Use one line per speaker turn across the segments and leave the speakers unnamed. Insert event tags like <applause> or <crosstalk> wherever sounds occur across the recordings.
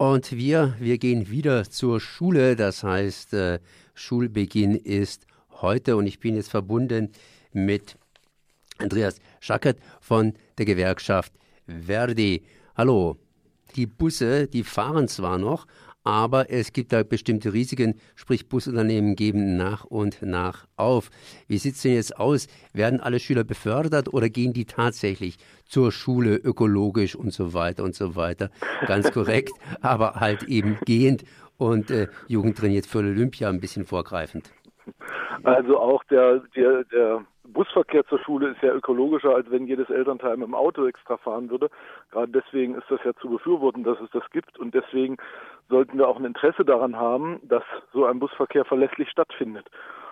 Und wir, wir gehen wieder zur Schule. Das heißt, äh, Schulbeginn ist heute und ich bin jetzt verbunden mit Andreas Schackert von der Gewerkschaft Verdi. Hallo. Die Busse, die fahren zwar noch, aber es gibt da bestimmte Risiken, sprich Busunternehmen geben nach und nach auf. Wie sieht es denn jetzt aus? Werden alle Schüler befördert oder gehen die tatsächlich zur Schule ökologisch und so weiter und so weiter? Ganz <laughs> korrekt, aber halt eben gehend und äh, Jugend trainiert für Olympia ein bisschen vorgreifend.
Also auch der, der, der Busverkehr zur Schule ist ja ökologischer, als wenn jedes Elternteil mit dem Auto extra fahren würde. Gerade deswegen ist das ja zu befürworten, dass es das gibt. Und deswegen sollten wir auch ein Interesse daran haben, dass so ein Busverkehr verlässlich stattfindet.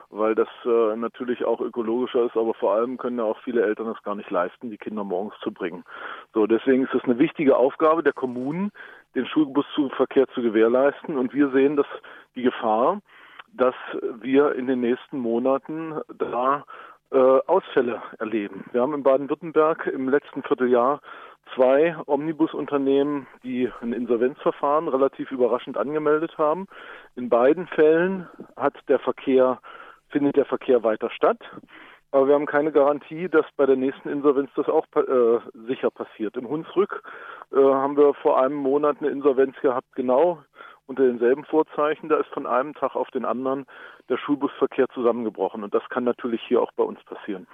Weil das äh, natürlich auch ökologischer ist, aber vor allem können ja auch viele Eltern es gar nicht leisten, die Kinder morgens zu bringen. So, deswegen ist es eine wichtige Aufgabe der Kommunen, den Schulbusverkehr zu gewährleisten. Und wir sehen, dass die Gefahr, dass wir in den nächsten Monaten da äh, Ausfälle erleben. Wir haben in Baden-Württemberg im letzten Vierteljahr zwei Omnibusunternehmen, die ein Insolvenzverfahren relativ überraschend angemeldet haben. In beiden Fällen hat der Verkehr, findet der Verkehr weiter statt. Aber wir haben keine Garantie, dass bei der nächsten Insolvenz das auch äh, sicher passiert. Im Hunsrück äh, haben wir vor einem Monat eine Insolvenz gehabt, genau unter denselben Vorzeichen. Da ist von einem Tag auf den anderen der Schulbusverkehr zusammengebrochen. Und das kann natürlich hier auch bei uns passieren.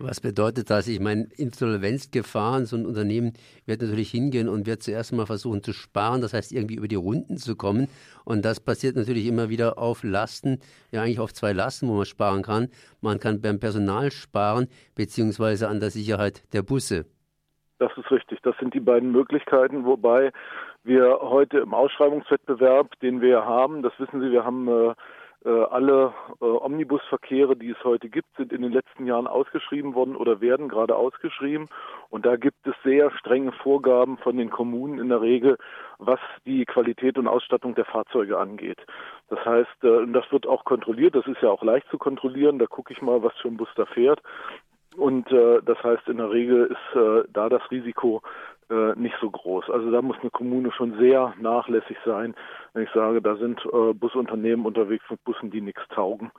Was bedeutet das? Ich meine, Insolvenzgefahren, so ein Unternehmen wird natürlich hingehen und wird zuerst mal versuchen zu sparen, das heißt irgendwie über die Runden zu kommen. Und das passiert natürlich immer wieder auf Lasten, ja eigentlich auf zwei Lasten, wo man sparen kann. Man kann beim Personal sparen, beziehungsweise an der Sicherheit der Busse.
Das ist richtig. Das sind die beiden Möglichkeiten, wobei wir heute im Ausschreibungswettbewerb, den wir haben, das wissen Sie, wir haben äh, äh, alle äh, Omnibusverkehre, die es heute gibt, sind in den letzten Jahren ausgeschrieben worden oder werden gerade ausgeschrieben. Und da gibt es sehr strenge Vorgaben von den Kommunen in der Regel, was die Qualität und Ausstattung der Fahrzeuge angeht. Das heißt, äh, das wird auch kontrolliert. Das ist ja auch leicht zu kontrollieren. Da gucke ich mal, was für ein Bus da fährt. Und äh, das heißt, in der Regel ist äh, da das Risiko äh, nicht so groß. Also da muss eine Kommune schon sehr nachlässig sein, wenn ich sage, da sind äh, Busunternehmen unterwegs mit Bussen, die nichts taugen.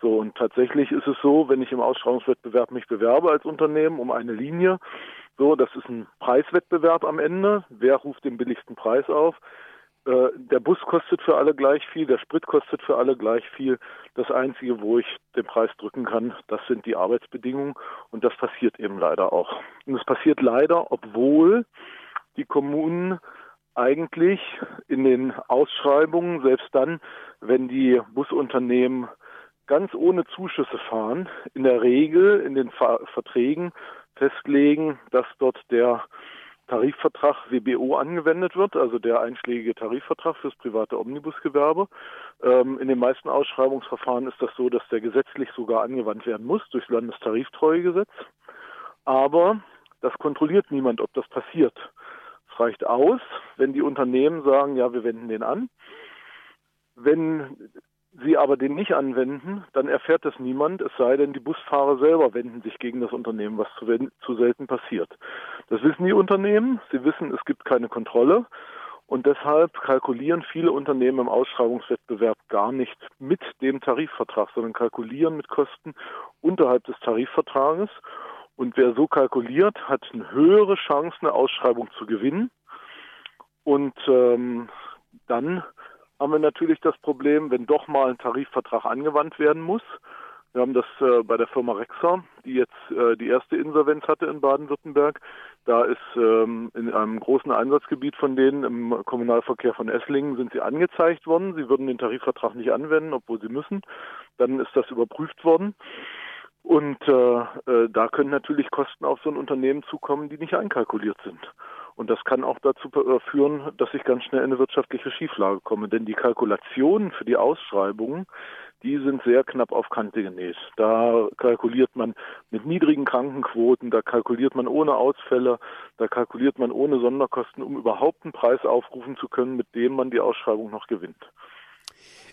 So und tatsächlich ist es so, wenn ich im Ausschreibungswettbewerb mich bewerbe als Unternehmen um eine Linie, so, das ist ein Preiswettbewerb am Ende. Wer ruft den billigsten Preis auf? Äh, der Bus kostet für alle gleich viel, der Sprit kostet für alle gleich viel. Das Einzige, wo ich den Preis drücken kann, das sind die Arbeitsbedingungen und das passiert eben leider auch. Und es passiert leider, obwohl die Kommunen eigentlich in den Ausschreibungen, selbst dann, wenn die Busunternehmen ganz ohne Zuschüsse fahren, in der Regel in den Verträgen festlegen, dass dort der Tarifvertrag WBO angewendet wird, also der einschlägige Tarifvertrag fürs private Omnibusgewerbe. Ähm, in den meisten Ausschreibungsverfahren ist das so, dass der gesetzlich sogar angewandt werden muss durchs Landestariftreuegesetz. Aber das kontrolliert niemand, ob das passiert. Es reicht aus, wenn die Unternehmen sagen, ja, wir wenden den an. Wenn sie aber den nicht anwenden, dann erfährt das niemand, es sei denn, die Busfahrer selber wenden sich gegen das Unternehmen, was zu, zu selten passiert. Das wissen die Unternehmen, sie wissen, es gibt keine Kontrolle und deshalb kalkulieren viele Unternehmen im Ausschreibungswettbewerb gar nicht mit dem Tarifvertrag, sondern kalkulieren mit Kosten unterhalb des Tarifvertrages. Und wer so kalkuliert, hat eine höhere Chance, eine Ausschreibung zu gewinnen. Und ähm, dann haben wir natürlich das Problem, wenn doch mal ein Tarifvertrag angewandt werden muss. Wir haben das äh, bei der Firma Rexer, die jetzt äh, die erste Insolvenz hatte in Baden-Württemberg. Da ist ähm, in einem großen Einsatzgebiet von denen im Kommunalverkehr von Esslingen sind sie angezeigt worden. Sie würden den Tarifvertrag nicht anwenden, obwohl sie müssen. Dann ist das überprüft worden. Und äh, äh, da können natürlich Kosten auf so ein Unternehmen zukommen, die nicht einkalkuliert sind. Und das kann auch dazu äh, führen, dass ich ganz schnell in eine wirtschaftliche Schieflage komme. Denn die Kalkulationen für die Ausschreibungen, die sind sehr knapp auf Kante genäht. Da kalkuliert man mit niedrigen Krankenquoten, da kalkuliert man ohne Ausfälle, da kalkuliert man ohne Sonderkosten, um überhaupt einen Preis aufrufen zu können, mit dem man die Ausschreibung noch gewinnt.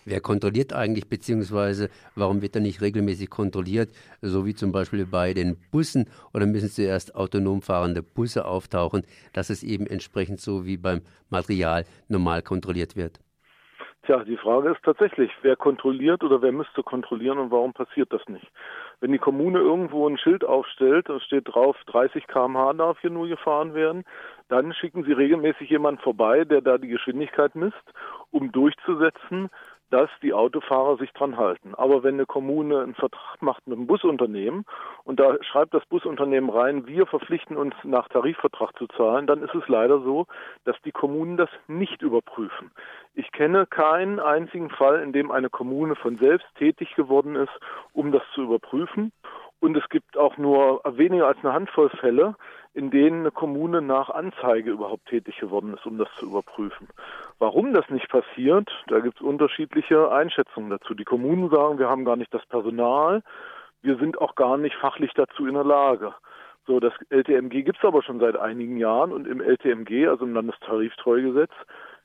Wer kontrolliert eigentlich, beziehungsweise warum wird er nicht regelmäßig kontrolliert, so wie zum Beispiel bei den Bussen oder müssen zuerst autonom fahrende Busse auftauchen, dass es eben entsprechend so wie beim Material normal kontrolliert wird?
Tja, die Frage ist tatsächlich, wer kontrolliert oder wer müsste kontrollieren und warum passiert das nicht? Wenn die Kommune irgendwo ein Schild aufstellt, da steht drauf, 30 km/h darf hier nur gefahren werden, dann schicken sie regelmäßig jemanden vorbei, der da die Geschwindigkeit misst, um durchzusetzen, dass die Autofahrer sich dran halten. Aber wenn eine Kommune einen Vertrag macht mit einem Busunternehmen und da schreibt das Busunternehmen rein, wir verpflichten uns nach Tarifvertrag zu zahlen, dann ist es leider so, dass die Kommunen das nicht überprüfen. Ich kenne keinen einzigen Fall, in dem eine Kommune von selbst tätig geworden ist, um das zu überprüfen. Und es gibt auch nur weniger als eine Handvoll Fälle, in denen eine Kommune nach Anzeige überhaupt tätig geworden ist, um das zu überprüfen. Warum das nicht passiert, da gibt es unterschiedliche Einschätzungen dazu. Die Kommunen sagen, wir haben gar nicht das Personal, wir sind auch gar nicht fachlich dazu in der Lage. So, das LTMG gibt es aber schon seit einigen Jahren und im LTMG, also im Landestariftreugesetz,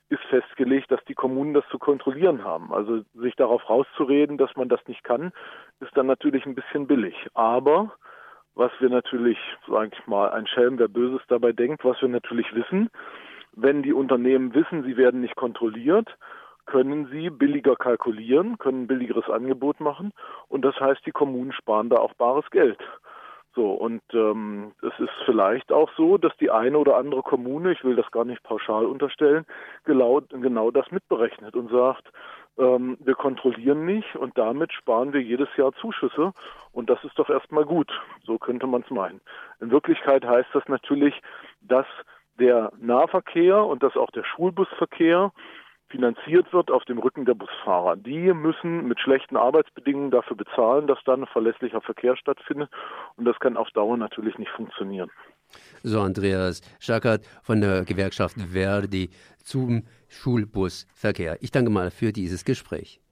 ist festgelegt, dass die Kommunen das zu kontrollieren haben. Also sich darauf rauszureden, dass man das nicht kann, ist dann natürlich ein bisschen billig. Aber was wir natürlich, sage ich mal, ein Schelm, wer Böses dabei denkt, was wir natürlich wissen, wenn die Unternehmen wissen, sie werden nicht kontrolliert, können sie billiger kalkulieren, können ein billigeres Angebot machen und das heißt, die Kommunen sparen da auch bares Geld. So, und ähm, es ist vielleicht auch so, dass die eine oder andere Kommune, ich will das gar nicht pauschal unterstellen, genau, genau das mitberechnet und sagt, ähm, wir kontrollieren nicht und damit sparen wir jedes Jahr Zuschüsse und das ist doch erstmal gut. So könnte man es meinen. In Wirklichkeit heißt das natürlich, dass der Nahverkehr und dass auch der Schulbusverkehr finanziert wird auf dem Rücken der Busfahrer. Die müssen mit schlechten Arbeitsbedingungen dafür bezahlen, dass dann ein verlässlicher Verkehr stattfindet. Und das kann auf Dauer natürlich nicht funktionieren.
So, Andreas Schackert von der Gewerkschaft Verdi zum Schulbusverkehr. Ich danke mal für dieses Gespräch.